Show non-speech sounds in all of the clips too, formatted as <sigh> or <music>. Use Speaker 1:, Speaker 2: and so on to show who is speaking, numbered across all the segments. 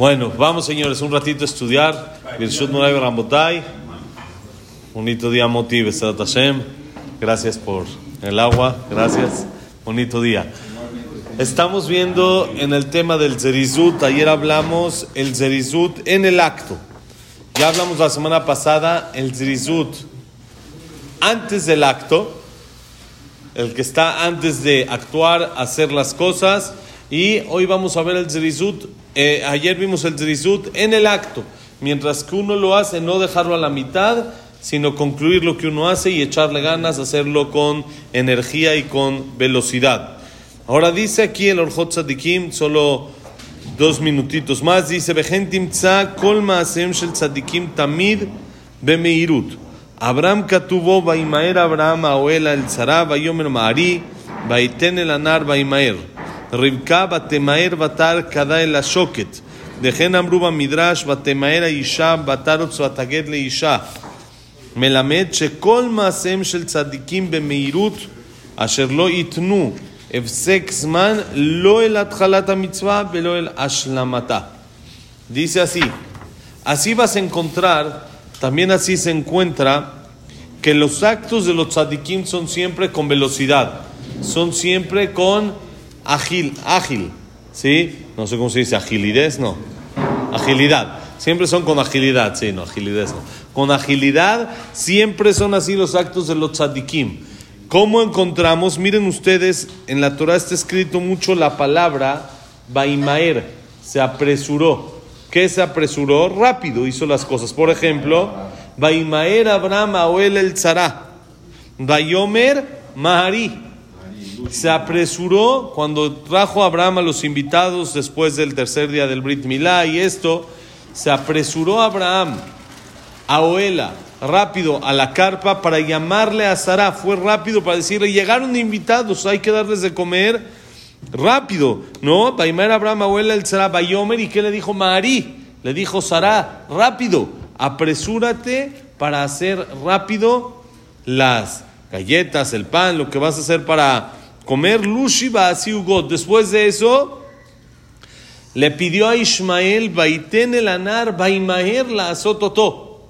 Speaker 1: Bueno, vamos señores, un ratito a estudiar. Bonito día, Motiv, Hashem. Gracias por el agua, gracias. Bonito día. Estamos viendo en el tema del Zerizut. Ayer hablamos el Zerizut en el acto. Ya hablamos la semana pasada el Zerizut antes del acto. El que está antes de actuar, hacer las cosas. Y hoy vamos a ver el Zerizut. Eh, ayer vimos el Zerizut en el acto. Mientras que uno lo hace, no dejarlo a la mitad, sino concluir lo que uno hace y echarle ganas, hacerlo con energía y con velocidad. Ahora dice aquí el Orjot Tzadikim, solo dos minutitos más, dice, kol maasem shel tzadikim tamid bemeirut. Abraham katubo vaimaer Abraham aoela el tzara vayomer maari vaiten el anar vaimaer. Rivka batemaer batar kada el ashoket. Dejen amru midrash batemaer isha batarot zataget le isha. מלמד שכל מעשיהם של צדיקים במהירות אשר לא ייתנו הפסק זמן לא אל התחלת המצווה ולא אל השלמתה. Dice así, así vas a encontrar, también así se encuentra, que los actos de los tzadikim son siempre con velocidad, son siempre con ágil, ágil, ¿sí? No sé cómo se dice, agilidad, no, agilidad. Siempre son con agilidad, sí, no, agilidad no. Con agilidad siempre son así los actos de los tzadikim. ¿Cómo encontramos? Miren ustedes, en la Torah está escrito mucho la palabra Baimaer, se apresuró. ¿Qué se apresuró? Rápido hizo las cosas. Por ejemplo, Baimaer Abraham Aoel el Tzara, Bayomer Mahari. Se apresuró cuando trajo a Abraham a los invitados después del tercer día del Brit Milá y esto se apresuró Abraham a Oela rápido a la carpa para llamarle a Sara. Fue rápido para decirle, llegaron invitados, hay que darles de comer rápido. No, Baimar Abraham Abuela el Sara Bayomer y qué le dijo Marí? Le dijo Sara, rápido, apresúrate para hacer rápido las galletas, el pan, lo que vas a hacer para comer. Lushiba Ugot. Después de eso, le pidió a Ismael, Baiten el anar, Baimaher la azototó.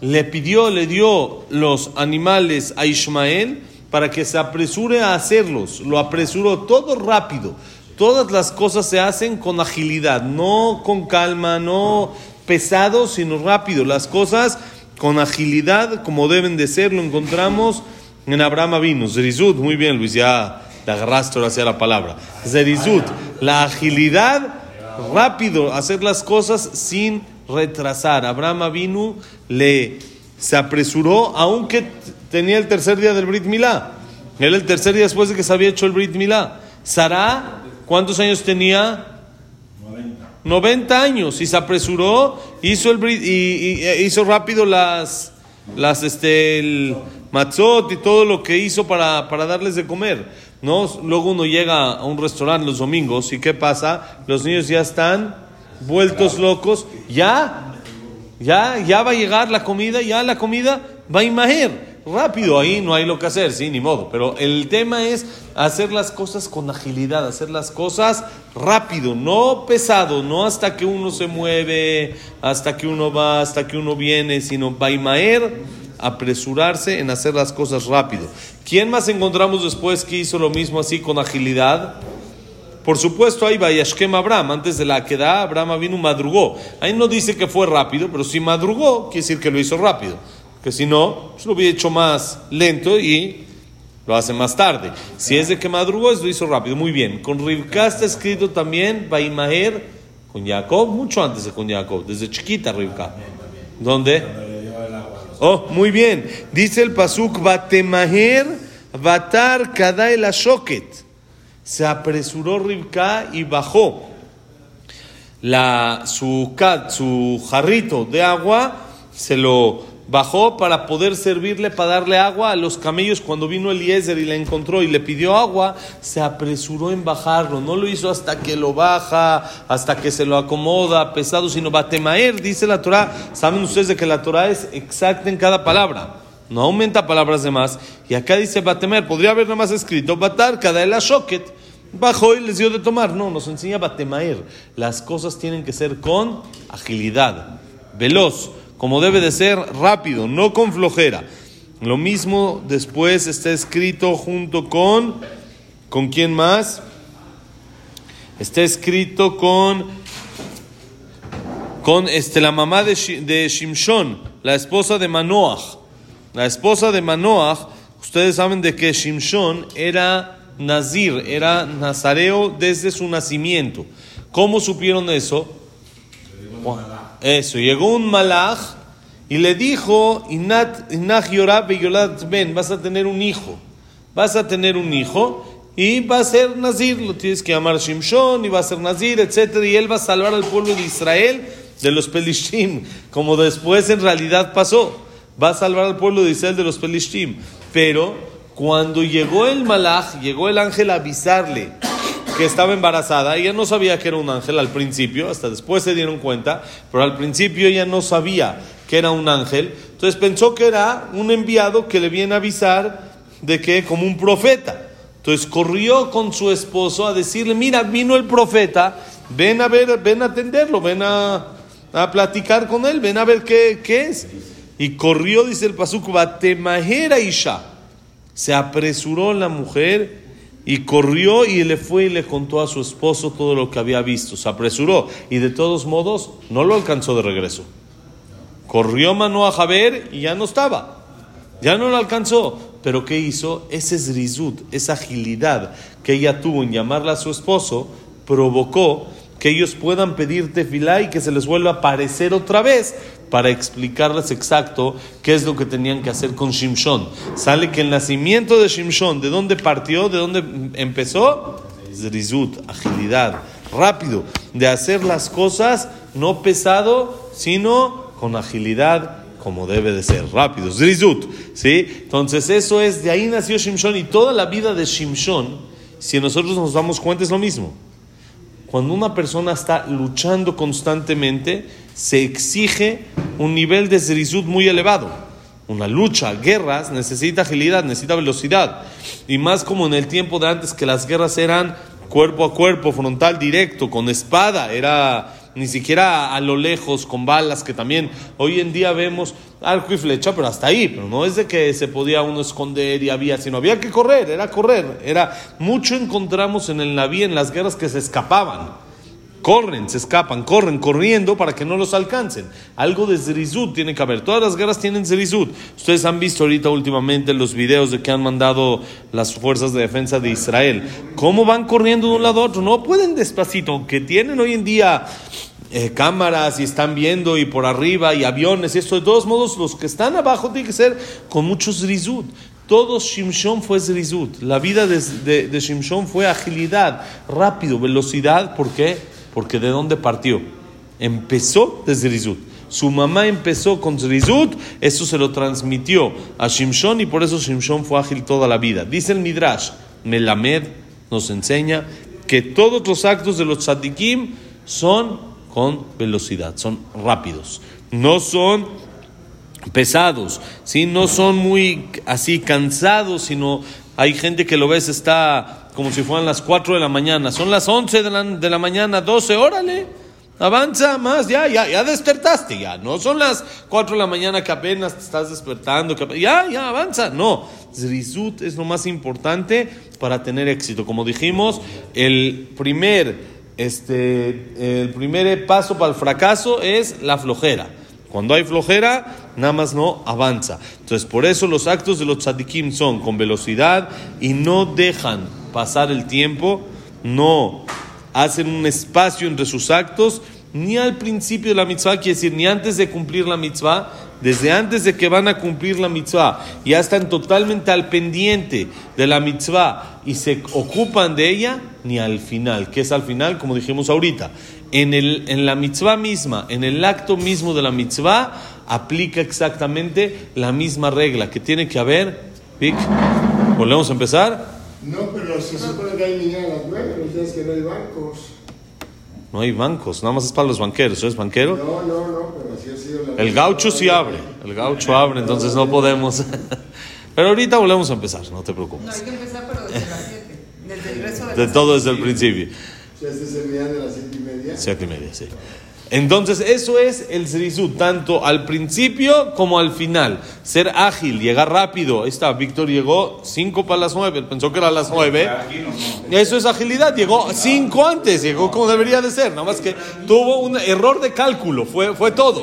Speaker 1: Le pidió, le dio los animales a Ismael para que se apresure a hacerlos. Lo apresuró todo rápido. Todas las cosas se hacen con agilidad, no con calma, no pesado, sino rápido. Las cosas con agilidad, como deben de ser, lo encontramos en Abraham Avinu. Zerizut, muy bien, Luis, ya te agarraste ahora hacia la palabra. Zerizut, la agilidad rápido, hacer las cosas sin retrasar. Abraham vino, le se apresuró, aunque tenía el tercer día del Brit Milá. Era el tercer día después de que se había hecho el Brit Milá. Sara, ¿cuántos años tenía? 90. 90 años y se apresuró, hizo el Brit, y, hizo rápido las, las este, el matzot y todo lo que hizo para, para darles de comer. ¿no? Luego uno llega a un restaurante los domingos y ¿qué pasa? Los niños ya están vueltos locos, ya, ya, ya va a llegar la comida, ya la comida va a imager. Rápido, ahí no hay lo que hacer, sí, ni modo. Pero el tema es hacer las cosas con agilidad, hacer las cosas rápido, no pesado, no hasta que uno se mueve, hasta que uno va, hasta que uno viene, sino va a imager apresurarse en hacer las cosas rápido. ¿Quién más encontramos después que hizo lo mismo así con agilidad? Por supuesto, ahí va Yashkem Abraham. Antes de la queda, Abraham vino madrugó. Ahí no dice que fue rápido, pero si madrugó, quiere decir que lo hizo rápido. Que si no, pues lo hubiera hecho más lento y lo hace más tarde. Si es de que madrugó, lo hizo rápido. Muy bien. Con Rivka está escrito también Baimaher con Jacob, mucho antes de con Jacob, desde chiquita Rivka. ¿Dónde? Oh, muy bien. Dice el pasuk, Batemaher, Batar el Ashoket. Se apresuró Ribka y bajó la, su jarrito de agua, se lo bajó para poder servirle, para darle agua a los camellos. Cuando vino Eliezer y le encontró y le pidió agua, se apresuró en bajarlo. No lo hizo hasta que lo baja, hasta que se lo acomoda, pesado, sino batemaer, dice la Torah. Saben ustedes de que la Torah es exacta en cada palabra. No aumenta palabras de más. Y acá dice batemer. Podría haber nada más escrito batar, cada el ashoket. Bajó y les dio de tomar. No, nos enseña Batemaer. Las cosas tienen que ser con agilidad, veloz, como debe de ser rápido, no con flojera. Lo mismo después está escrito junto con, ¿con quién más? Está escrito con, con este, la mamá de, de Shimshon, la esposa de Manoach. La esposa de Manoach, ustedes saben de que Shimshon era Nazir, era nazareo desde su nacimiento. ¿Cómo supieron eso? Eso, llegó un malach y le dijo, Ben, vas a tener un hijo, vas a tener un hijo y va a ser Nazir, lo tienes que llamar Shimshon y va a ser Nazir, etc. Y él va a salvar al pueblo de Israel de los Pelishtim, como después en realidad pasó. Va a salvar al pueblo de Israel de los Pelishtim. Pero cuando llegó el malach, llegó el ángel a avisarle que estaba embarazada, ella no sabía que era un ángel al principio, hasta después se dieron cuenta, pero al principio ella no sabía que era un ángel, entonces pensó que era un enviado que le viene a avisar de que como un profeta. Entonces corrió con su esposo a decirle, mira, vino el profeta, ven a ver, ven a atenderlo, ven a, a platicar con él, ven a ver qué, qué es. Y corrió, dice el pasuk, Batemahera Isha se apresuró la mujer y corrió y le fue y le contó a su esposo todo lo que había visto. Se apresuró y de todos modos no lo alcanzó de regreso. Corrió Manoah a ver y ya no estaba. Ya no lo alcanzó. Pero ¿qué hizo? Ese zrizut, esa agilidad que ella tuvo en llamarla a su esposo, provocó que ellos puedan pedir tefilá y que se les vuelva a aparecer otra vez para explicarles exacto qué es lo que tenían que hacer con Shimshon. Sale que el nacimiento de Shimshon, ¿de dónde partió? ¿De dónde empezó? Zrizut, agilidad, rápido, de hacer las cosas no pesado, sino con agilidad como debe de ser, rápido, Zrizut, ¿sí? Entonces eso es, de ahí nació Shimshon y toda la vida de Shimshon, si nosotros nos damos cuenta es lo mismo. Cuando una persona está luchando constantemente, se exige un nivel de zerizut muy elevado. Una lucha, guerras, necesita agilidad, necesita velocidad. Y más como en el tiempo de antes que las guerras eran cuerpo a cuerpo, frontal, directo, con espada, era ni siquiera a lo lejos, con balas, que también hoy en día vemos arco y flecha, pero hasta ahí, pero no es de que se podía uno esconder y había, sino había que correr, era correr, era mucho encontramos en el navío, en las guerras que se escapaban. Corren, se escapan, corren, corriendo para que no los alcancen. Algo de Zerizut tiene que haber. Todas las guerras tienen Zerizut. Ustedes han visto ahorita últimamente los videos de que han mandado las fuerzas de defensa de Israel. ¿Cómo van corriendo de un lado a otro? No pueden despacito, que tienen hoy en día eh, cámaras y están viendo y por arriba y aviones y esto. De todos modos, los que están abajo tienen que ser con mucho zrizut. Todo Shimshon fue zrizut. La vida de, de, Shimshon fue agilidad, rápido, velocidad. ¿Por qué? Porque de dónde partió? Empezó de zrizut. Su mamá empezó con zrizut, eso se lo transmitió a Shimshon y por eso Shimshon fue ágil toda la vida. Dice el Midrash, Melamed nos enseña que todos los actos de los tzadikim son con velocidad, son rápidos, no son pesados, ¿sí? no son muy así cansados, sino hay gente que lo ves está como si fueran las 4 de la mañana, son las 11 de la, de la mañana, 12, órale. Avanza más, ya, ya, ya despertaste, ya. No son las 4 de la mañana que apenas te estás despertando, ya, ya, avanza. No, Zrizut es lo más importante para tener éxito. Como dijimos, el primer este, el primer paso para el fracaso es la flojera. Cuando hay flojera, nada más no avanza. Entonces, por eso los actos de los tzadikim son con velocidad y no dejan pasar el tiempo, no hacen un espacio entre sus actos, ni al principio de la mitzvah, quiere decir, ni antes de cumplir la mitzvah, desde antes de que van a cumplir la mitzvah, ya están totalmente al pendiente de la mitzvah y se ocupan de ella, ni al final. ¿Qué es al final? Como dijimos ahorita. En, el, en la mitzvah misma, en el acto mismo de la mitzvah, aplica exactamente la misma regla que tiene que haber. Vic, ¿volvemos a empezar?
Speaker 2: No, pero se supone que hay niñas a las nueve, no que no hay bancos.
Speaker 1: No hay bancos, nada más es para los banqueros. ¿Es banquero?
Speaker 2: No, no, no, pero así ha sido la
Speaker 1: El gaucho sí abre, el gaucho abre, entonces no podemos. <laughs> Pero ahorita volvemos a empezar, no te preocupes.
Speaker 3: No, hay que empezar, pero desde las 7. Desde el resto de
Speaker 1: de todo desde el principio.
Speaker 2: O sea, este es el día de las siete y media.
Speaker 1: Siete y media, sí. Entonces, eso es el Zerizut, tanto al principio como al final. Ser ágil, llegar rápido. Ahí está, Víctor llegó cinco para las nueve, él pensó que era las nueve. Eso es agilidad, llegó cinco antes, llegó como debería de ser. Nada más que tuvo un error de cálculo, fue, fue todo.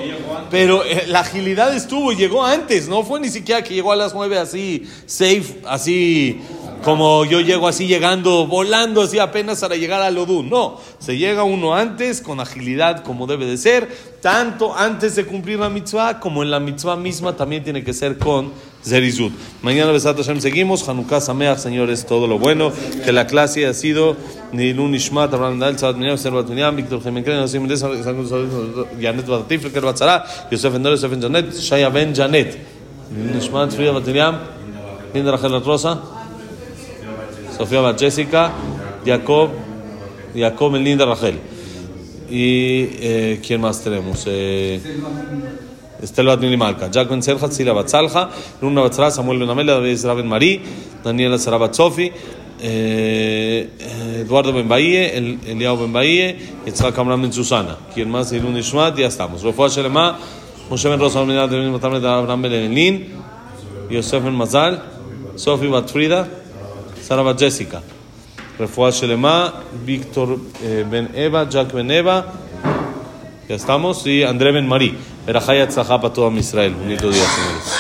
Speaker 1: Pero eh, la agilidad estuvo llegó antes, no fue ni siquiera que llegó a las nueve así, safe, así como yo llego así llegando, volando así apenas para llegar al Odú. No, se llega uno antes, con agilidad como debe de ser, tanto antes de cumplir la mitzvah como en la mitzvah misma también tiene que ser con Zerizut. Mañana Besat Hashem seguimos, Hanukkah Sameach, señores, todo lo bueno, que la clase ha sido Nilun Ishmat, Abraham Dal, Tzad Miniam, Servat Miniam, Víctor Jiménez, Nosim Mendes, Janet Batatif, Leker Batzara, Yosef Endor, Yosef Janet, Shaya Ben Janet, Nilun Ishmat, Frida Linda Rachel Rosa, Sofía Bat Jessica, Jacob, Jacob Melinda Rachel. Y eh, ¿quién más tenemos? Eh, Estel Bat Mili Malka, Jack Ben Selja, Tzila Bat Luna Bat Samuel Ben David Ezra Ben Marí, Daniela Sara Bat Sofi, eh, Eduardo Ben Bahie, El, Eliao Ben Bahie, Yitzhak Ben Susana. ¿Quién más? Ilun Ishmat, ya estamos. Refuah Shelema, Moshe Ben Rosa, Ben Abraham Ben Yosef Ben Mazal, Sofi Bat Frida, Sara Bat Jessica. Refuah Shelema, Víctor eh, Ben Eva, Jack Ben Eva, ya estamos, y André Ben Marí. Verajaya Tzahá para todo Israel. Bonito día, señores.